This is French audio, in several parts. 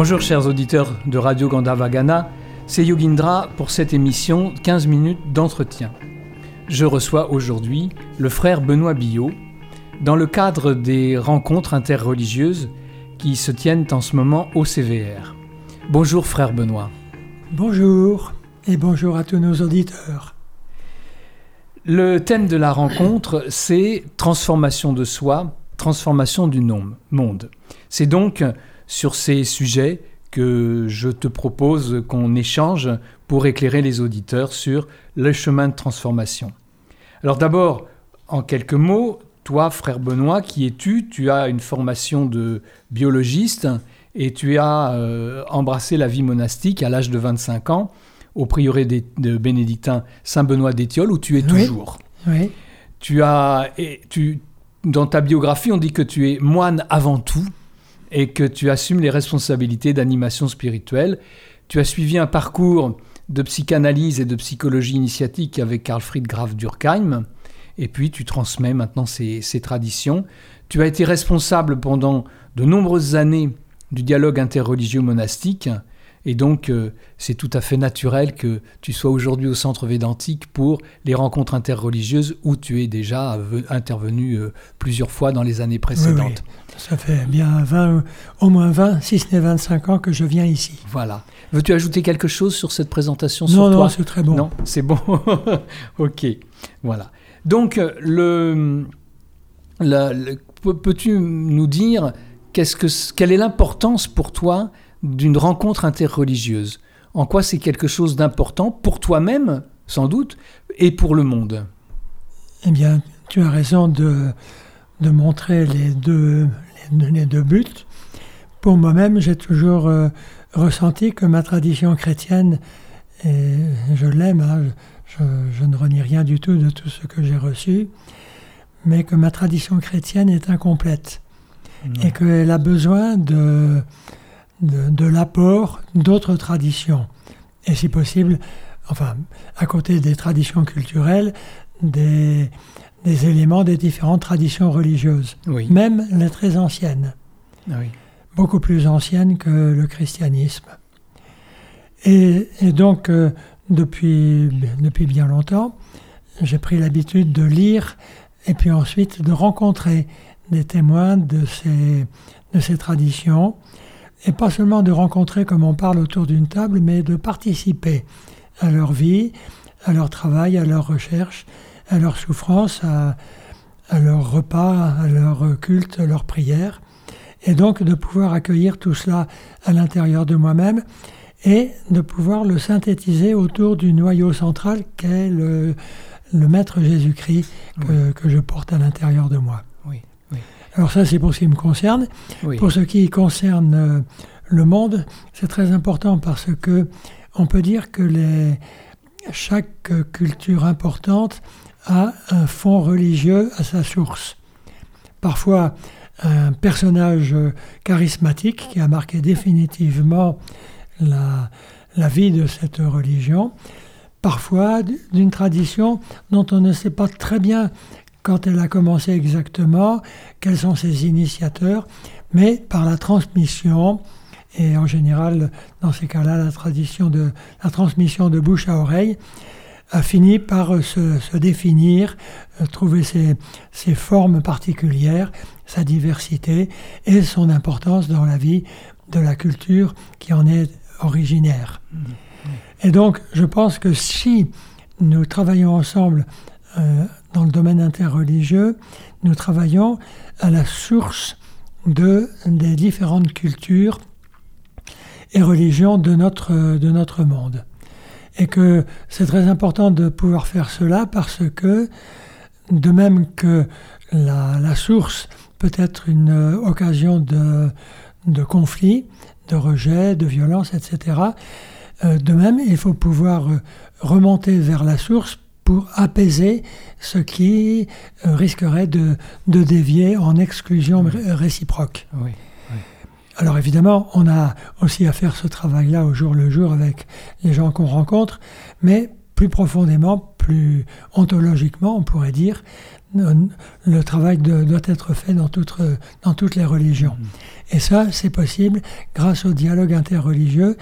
Bonjour chers auditeurs de Radio Gandhavagana, c'est Yogindra pour cette émission 15 minutes d'entretien. Je reçois aujourd'hui le frère Benoît Billot dans le cadre des rencontres interreligieuses qui se tiennent en ce moment au CVR. Bonjour frère Benoît. Bonjour et bonjour à tous nos auditeurs. Le thème de la rencontre, c'est transformation de soi, transformation du monde. C'est donc sur ces sujets que je te propose qu'on échange pour éclairer les auditeurs sur le chemin de transformation. Alors d'abord, en quelques mots, toi, frère Benoît, qui es-tu? Tu as une formation de biologiste et tu as euh, embrassé la vie monastique à l'âge de 25 ans au prieuré de bénédictin Saint-Benoît d'Étiole où tu es toujours. Oui. Tu as, et tu, dans ta biographie, on dit que tu es moine avant tout et que tu assumes les responsabilités d'animation spirituelle. Tu as suivi un parcours de psychanalyse et de psychologie initiatique avec Karl Fried Graf Durkheim, et puis tu transmets maintenant ces, ces traditions. Tu as été responsable pendant de nombreuses années du dialogue interreligieux monastique, et donc, euh, c'est tout à fait naturel que tu sois aujourd'hui au centre védantique pour les rencontres interreligieuses où tu es déjà intervenu euh, plusieurs fois dans les années précédentes. Ça fait bien 20, au moins 20, si ce n'est 25 ans que je viens ici. Voilà. Veux-tu ajouter quelque chose sur cette présentation sur non, toi? Non, c'est très bon. Non, c'est bon. ok. Voilà. Donc, le, peux-tu nous dire qu'est-ce que, quelle est l'importance pour toi d'une rencontre interreligieuse. En quoi c'est quelque chose d'important pour toi-même, sans doute, et pour le monde? Eh bien, tu as raison de, de montrer les deux, les, deux buts. Pour moi-même, j'ai toujours euh, ressenti que ma tradition chrétienne, et je l'aime, hein, je, je, ne renie rien du tout de tout ce que j'ai reçu, mais que ma tradition chrétienne est incomplète. Et qu'elle a besoin de, de, l'apport d'autres traditions. Et si possible, enfin, à côté des traditions culturelles, des, des éléments des différentes traditions religieuses, même les très anciennes, beaucoup plus anciennes que le christianisme. Et, donc, euh, depuis, depuis bien longtemps, j'ai pris l'habitude de lire et puis ensuite de rencontrer des témoins de ces, de ces traditions et pas seulement de rencontrer comme on parle autour d'une table, mais de participer à leur vie, à leur travail, à leur recherche, à leur souffrance, à, leur repas, à leur culte, à leur prière, et donc de pouvoir accueillir tout cela à l'intérieur de moi-même et de pouvoir le synthétiser autour du noyau central qu'est le, Maître Jésus-Christ que, que, je porte à l'intérieur de moi. Alors ça, c'est pour ce qui me concerne. Pour ce qui concerne euh, le monde, c'est très important parce que on peut dire que les, chaque culture importante a un fond religieux à sa source. Parfois, un personnage charismatique qui a marqué définitivement la, la vie de cette religion, parfois d'une tradition dont on ne sait pas très bien quand elle a commencé exactement, quels sont ses initiateurs, mais par la transmission, et en général, dans ces cas-là, la, tradition de, la transmission de bouche à oreille, a fini par se, définir, euh, trouver ses, ses, formes particulières, sa diversité et son importance dans la vie de la culture qui en est originaire. Mmh. Et donc, je pense que si nous travaillons ensemble euh, dans le domaine interreligieux, nous travaillons à la source de, des différentes cultures et religions de notre, de notre monde. Et que c'est très important de pouvoir faire cela parce que, de même que la, la source peut être une occasion de, de conflit, de rejet, de violence, etc., euh, de même, il faut pouvoir remonter vers la source pour apaiser ce qui euh, risquerait de, de, dévier en exclusion réciproque. Alors évidemment, on a aussi à faire ce travail-là au jour le jour avec les gens qu'on rencontre, mais plus profondément, plus ontologiquement, on pourrait dire, le travail doit être fait dans, dans toutes les religions. Mm-hmm. Et ça, c'est possible grâce au dialogue interreligieux,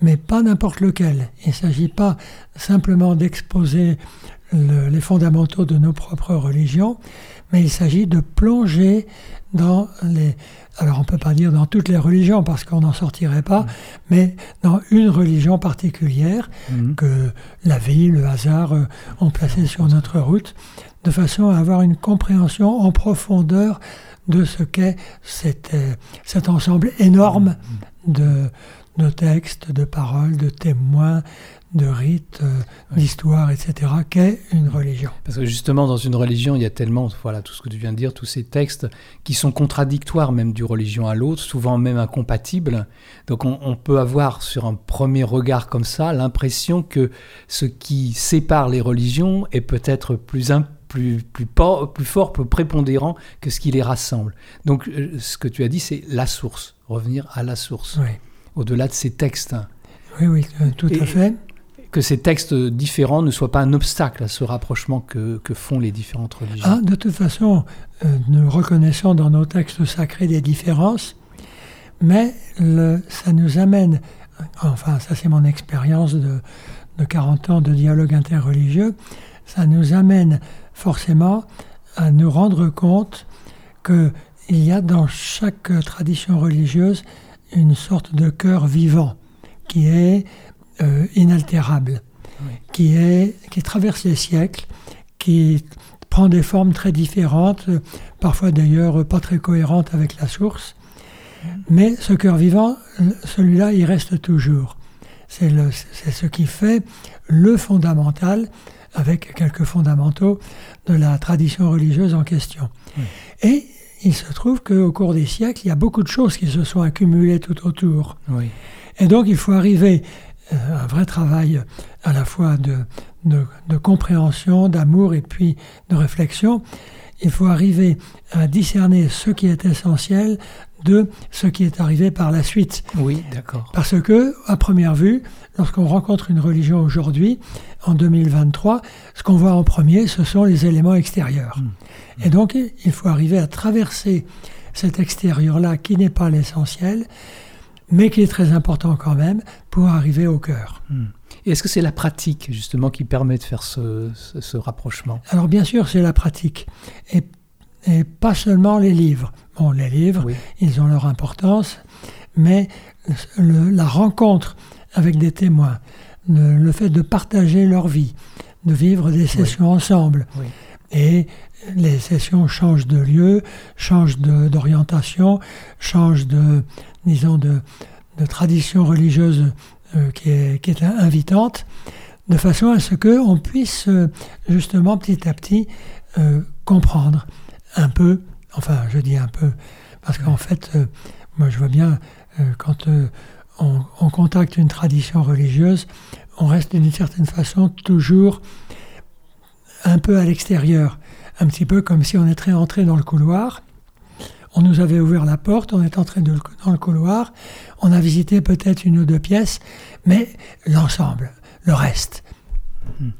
mais pas n'importe lequel. Il ne s'agit pas simplement d'exposer les fondamentaux de nos propres religions, mais il s'agit de plonger dans les... Alors on ne peut pas dire dans toutes les religions parce qu'on n'en sortirait pas, mm. mais dans une religion particulière mm. que la vie, le hasard euh, ont placé sur notre route, de façon à avoir une compréhension en profondeur de ce qu'est cet, euh, cet ensemble énorme mm. de, de textes, de paroles, de témoins, de rites, euh, d'histoire, etc., qu'est une religion. Parce que justement, dans une religion, il y a tellement, voilà, tout ce que tu viens de dire, tous ces textes qui sont contradictoires même d'une religion à l'autre, souvent même incompatibles. Donc on, peut avoir, sur un premier regard comme ça, l'impression que ce qui sépare les religions est peut-être plus, plus, plus, plus fort, plus prépondérant que ce qui les rassemble. Donc euh, ce que tu as dit, c'est la source, revenir à la source, au-delà de ces textes. Oui, oui, euh, tout à fait que ces textes différents ne soient pas un obstacle à ce rapprochement que, font les différentes religions. Ah, de toute façon, euh, nous reconnaissons dans nos textes sacrés des différences, mais ça nous amène, enfin ça c'est mon expérience de, de 40 ans de dialogue interreligieux, ça nous amène forcément à nous rendre compte qu'il y a dans chaque tradition religieuse une sorte de cœur vivant qui est euh, inaltérable, qui, est, qui traverse les siècles, qui prend des formes très différentes, parfois d'ailleurs pas très cohérentes avec la source. Mais ce cœur vivant, celui-là, il reste toujours. C'est ce qui fait le fondamental, avec quelques fondamentaux, de la tradition religieuse en question. Et il se trouve qu'au cours des siècles, il y a beaucoup de choses qui se sont accumulées tout autour. Et donc il faut arriver euh, un vrai travail à la fois de, de, compréhension, d'amour et puis de réflexion. Il faut arriver à discerner ce qui est essentiel de ce qui est arrivé par la suite. Oui, d'accord. Parce que, à première vue, lorsqu'on rencontre une religion aujourd'hui, en 2023, ce qu'on voit en premier, ce sont les éléments extérieurs. Hmm. Et donc, il faut arriver à traverser cet extérieur-là qui n'est pas l'essentiel mais qui est très important quand même pour arriver au cœur. Hmm. Est-ce que c'est la pratique justement qui permet de faire ce, rapprochement? Alors bien sûr, c'est la pratique. Et, pas seulement les livres. Bon, les livres, ils ont leur importance, mais la rencontre avec des témoins, le, fait de partager leur vie, de vivre des sessions ensemble. Et les sessions changent de lieu, changent d'orientation, changent de, disons, de, tradition religieuse qui, est, qui, est, invitante, de façon à ce qu'on puisse euh, justement petit à petit euh, comprendre un peu, enfin je dis un peu, parce qu'en fait, moi je vois bien, quand on, on, contacte une tradition religieuse, on reste d'une certaine façon toujours un peu à l'extérieur, un petit peu comme si on était entré dans le couloir on nous avait ouvert la porte, on est entré dans le couloir, on a visité peut-être une ou deux pièces, mais l'ensemble, le reste. Hmm.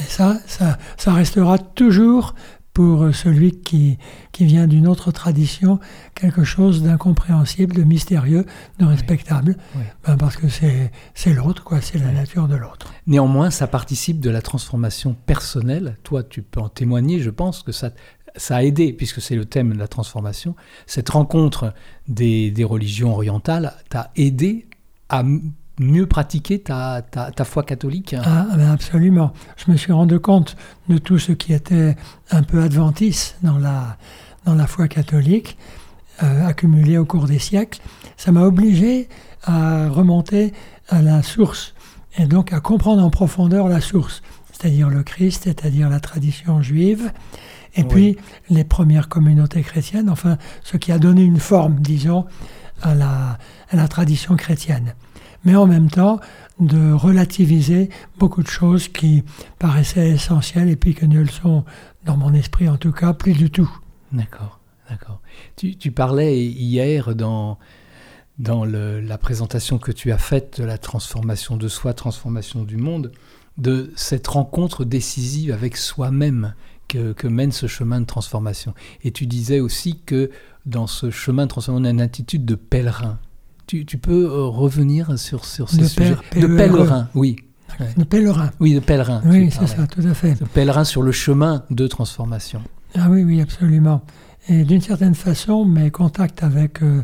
Et ça, ça, restera toujours pour celui qui, qui vient d'une autre tradition, quelque chose d'incompréhensible, de mystérieux, de respectable, ben, parce que c'est l'autre, quoi, c'est la nature de l'autre. Néanmoins, ça participe de la transformation personnelle. Toi, tu peux en témoigner, je pense que ça, ça a aidé, puisque c'est le thème de la transformation, cette rencontre des, religions orientales t'a aidé à mieux pratiquer ta, ta, foi catholique? Ah, ben Absolument. Je me suis rendu compte de tout ce qui était un peu adventiste dans la, dans la foi catholique, euh, accumulé au cours des siècles. Ça m'a obligé à remonter à la source, et donc à comprendre en profondeur la source, c'est-à-dire le Christ, c'est-à-dire la tradition juive, et puis les premières communautés chrétiennes, enfin ce qui a donné une forme, disons, à la, à la tradition chrétienne. Mais en même temps, de relativiser beaucoup de choses qui paraissaient essentielles et puis que ne le sont, dans mon esprit en tout cas, plus du tout. D'accord, d'accord. Tu, tu, parlais hier dans, dans le, la présentation que tu as faite de la transformation de soi, transformation du monde, de cette rencontre décisive avec soi-même que, que, mène ce chemin de transformation. Et tu disais aussi que dans ce chemin de transformation, on a une attitude de pèlerin. Tu, tu peux euh, revenir sur, sur ce De sujet père- De pèlerin, oui. De pèlerin. Oui, de pèlerin. Oui, c'est ça, tout à fait. De pèlerin sur le chemin de transformation. Ah oui, oui, absolument. Et d'une certaine façon, mes contacts avec euh,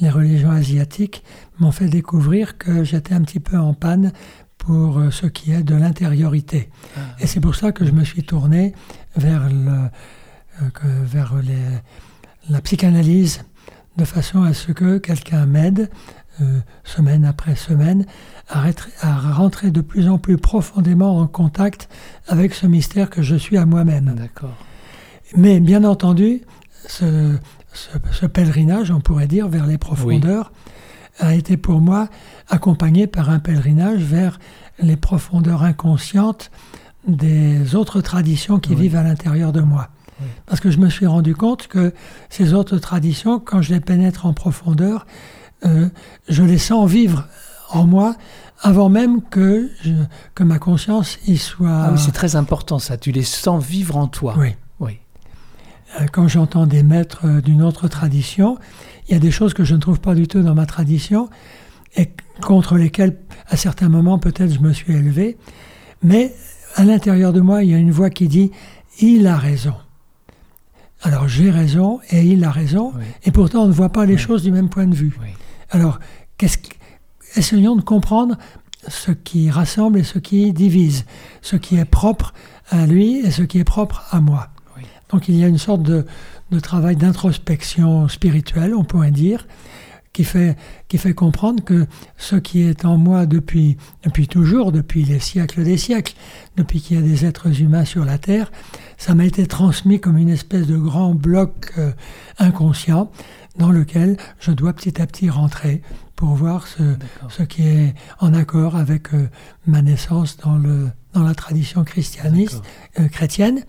les religions asiatiques m'ont fait découvrir que j'étais un petit peu en panne pour euh, ce qui est de l'intériorité. Ah. Et c'est pour ça que je me suis tourné vers, le, euh, que- vers les- la psychanalyse, de façon à ce que quelqu'un m'aide, euh, semaine après semaine, à, rentrer de plus en plus profondément en contact avec ce mystère que je suis à moi-même. D'accord. Mais bien entendu, ce, ce- ce pèlerinage, on pourrait dire, vers les profondeurs, a été pour moi accompagné par un pèlerinage vers les profondeurs inconscientes des autres traditions qui Oui. vivent à l'intérieur de moi. Oui. Parce que je me suis rendu compte que ces autres traditions, quand je les pénètre en profondeur, euh, je les sens vivre en moi avant même que, je- que ma conscience y soit... Ah oui, c'est très important ça. Tu les sens vivre en toi. Oui. Oui. Euh, quand j'entends des maîtres euh, d'une autre tradition, il y a des choses que je ne trouve pas du tout dans ma tradition et contre lesquelles, à certains moments, peut-être je me suis élevé. Mais à l'intérieur de moi, il y a une voix qui dit Il a raison. Alors j'ai raison et il a raison, Oui. et pourtant on ne voit pas les Oui. choses du même point de vue. Oui. Alors, qu'est-ce qui- essayons de comprendre ce qui rassemble et ce qui divise, ce qui est propre à lui et ce qui est propre à moi. Donc il y a une sorte de, de travail d'introspection spirituelle, on pourrait dire, qui fait, qui fait comprendre que ce qui est en moi depuis, depuis toujours, depuis les siècles des siècles, depuis qu'il y a des êtres humains sur la Terre, ça m'a été transmis comme une espèce de grand bloc euh, inconscient dans lequel je dois petit à petit rentrer pour voir ce, ce qui est en accord avec euh, ma naissance dans, le, dans la tradition christianiste, euh, chrétienne.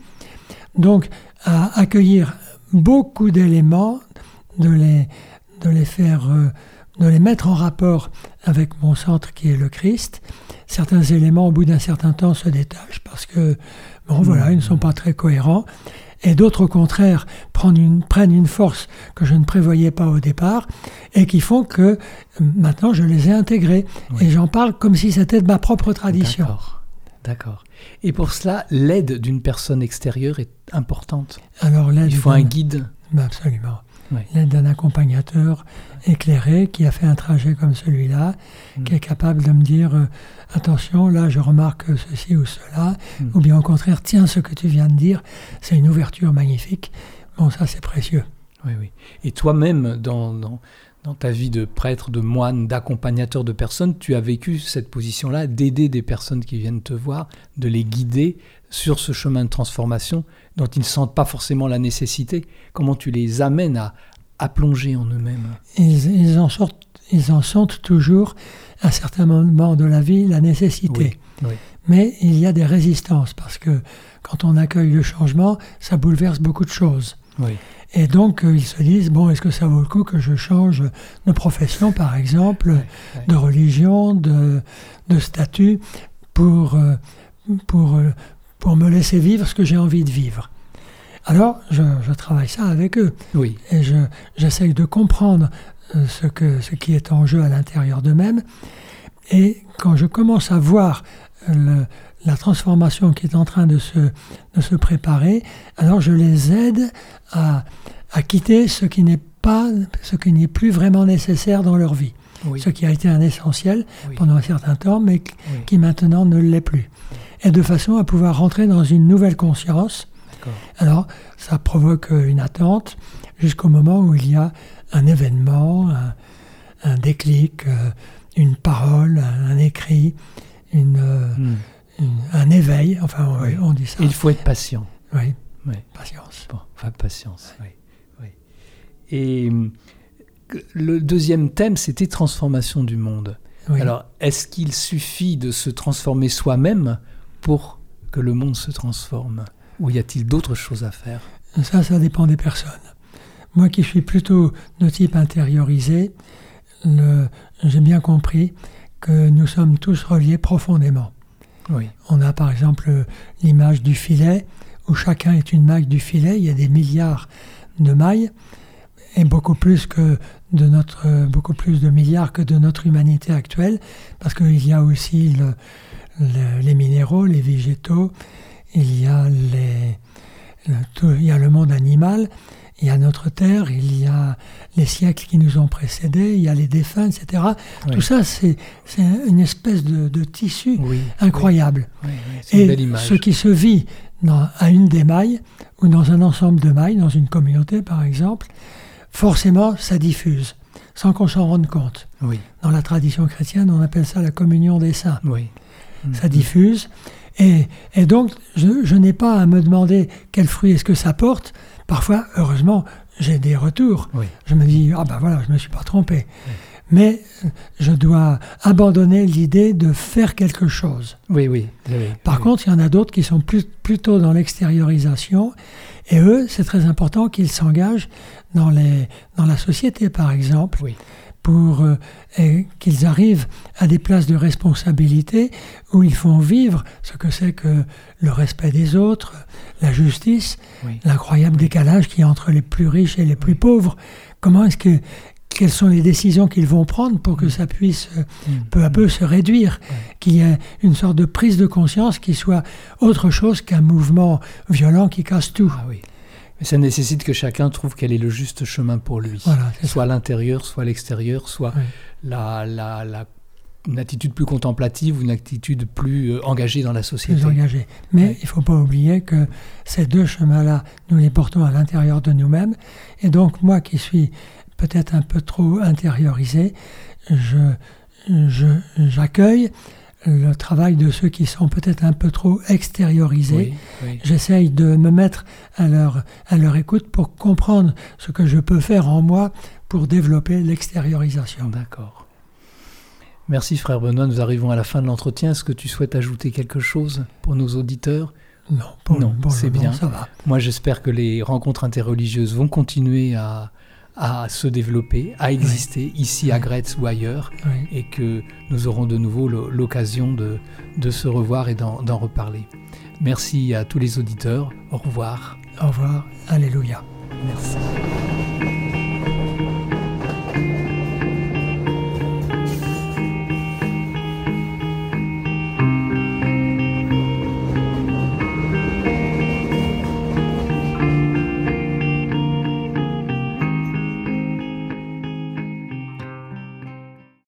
Donc, à accueillir beaucoup d'éléments, de les, de les faire, euh, de les mettre en rapport avec mon centre qui est le Christ. Certains éléments, au bout d'un certain temps, se détachent parce que, bon, voilà, ils ne sont pas très cohérents. Et d'autres, au contraire, prennent une, prennent une force que je ne prévoyais pas au départ et qui font que maintenant je les ai intégrés. Oui. Et j'en parle comme si c'était de ma propre tradition. D'accord. Et pour cela, l'aide d'une personne extérieure est importante. Alors l'aide Il faut un guide. Ben, Absolument. Oui. L'aide d'un accompagnateur éclairé qui a fait un trajet comme celui-là, Mm. qui est capable de me dire euh, attention, là je remarque ceci ou cela, Mm. ou bien au contraire, tiens, ce que tu viens de dire, c'est une ouverture magnifique. Bon, ça c'est précieux. Oui, oui. Et toi-même, dans, dans, dans ta vie de prêtre, de moine, d'accompagnateur de personnes, tu as vécu cette position-là, d'aider des personnes qui viennent te voir, de les guider sur ce chemin de transformation dont ils ne sentent pas forcément la nécessité. Comment tu les amènes à, à plonger en eux-mêmes? Ils, ils en sortent, ils en sentent toujours à certains moments de la vie la nécessité. Oui, oui. Mais il y a des résistances parce que quand on accueille le changement, ça bouleverse beaucoup de choses. Oui, Et donc, euh, ils se disent, bon, est-ce que ça vaut le coup que je change de profession, par exemple, de religion, de, de statut, pour, euh, pour, euh, pour me laisser vivre ce que j'ai envie de vivre? Alors, je, je travaille ça avec eux. Oui, et je, j'essaye de comprendre ce, que, ce qui est en jeu à l'intérieur d'eux-mêmes. Et quand je commence à voir le- la transformation qui est en train de se, de se préparer, alors je les aide à, à quitter ce qui n'est pas, ce qui n'est plus vraiment nécessaire dans leur vie. oui, Ce qui a été un essentiel oui, pendant un certain temps, mais qui- oui. qui maintenant ne l'est plus. Et de façon à pouvoir rentrer dans une nouvelle conscience alors, ça provoque une attente jusqu'au moment où il y a un événement, un, un déclic, euh, une parole, un, écrit, une, euh, Hmm. une- un éveil. Enfin, on, Oui. on dit ça. Il faut être patient. Oui, Oui. patience. Bon, enfin, patience, oui. oui. Et hum, le deuxième thème, c'était transformation du monde. Alors, est-ce qu'il suffit de se transformer soi-même pour que le monde se transforme? Ou y a-t-il d'autres choses à faire? Ça, ça dépend des personnes. Moi qui suis plutôt de type intériorisé, j'ai bien compris que nous sommes tous reliés profondément. On a par exemple l'image du filet, où chacun est une maille du filet. Il y a des milliards de mailles, et beaucoup plus de milliards que de notre humanité actuelle, parce qu'il y a aussi le, le- les minéraux, les végétaux, il y a le monde animal, il y a notre terre, il y a les siècles qui nous ont précédés, il y a les défunts, etc. Oui. Tout ça, c'est une espèce de, de tissu Oui. incroyable. Oui, c'est une Et belle image. ce qui se vit dans, à une des mailles, ou dans un ensemble de mailles, dans une communauté par exemple, forcément, ça diffuse, sans qu'on s'en rende compte. Dans la tradition chrétienne, on appelle ça la communion des saints. Ça diffuse. Et, et donc, je, je n'ai pas à me demander quel fruit est-ce que ça porte. Parfois, heureusement, j'ai des retours. Oui. Je me dis, ah ben voilà, je ne me suis pas trompé. Mais euh, je dois abandonner l'idée de faire quelque chose. Oui, oui. oui, Par contre, il y en a d'autres qui sont plus- plutôt dans l'extériorisation. Et eux, c'est très important qu'ils s'engagent dans, les, dans la société, par exemple, Oui. Pour euh, qu'ils arrivent à des places de responsabilité où ils font vivre ce que c'est que le respect des autres, la justice, Oui. l'incroyable décalage qu'il y a entre les plus riches et les plus pauvres. Comment est-ce que quelles sont les décisions qu'ils vont prendre pour que ça puisse euh, Mm. peu à peu se réduire, qu'il y ait une sorte de prise de conscience qui soit autre chose qu'un mouvement violent qui casse tout. Ah oui. Mais ça nécessite que chacun trouve quel est le juste chemin pour lui. Voilà, soit l'intérieur, soit l'extérieur, soit Oui. la, la, la- une attitude plus contemplative ou une attitude plus euh, engagée dans la société. plus engagé. Mais Oui. il ne faut pas oublier que ces deux chemins-là, nous les portons à l'intérieur de nous-mêmes. Et donc, moi qui suis peut-être un peu trop intériorisé, je, je, j'accueille le travail de ceux qui sont peut-être un peu trop extériorisés. Oui, oui. J'essaye de me mettre à leur, à leur écoute pour comprendre ce que je peux faire en moi pour développer l'extériorisation. D'accord. Merci frère Benoît, nous arrivons à la fin de l'entretien. Est-ce que tu souhaites ajouter quelque chose pour nos auditeurs? Non, pour, Non, c'est bien. ça va. Moi j'espère que les rencontres interreligieuses vont continuer à, à se développer, à exister ici à Gretz ou ailleurs, Oui. et que nous aurons de nouveau lo- l'occasion de, de se revoir et d'en reparler. Merci à tous les auditeurs. Au revoir. Au revoir. Alléluia. Merci.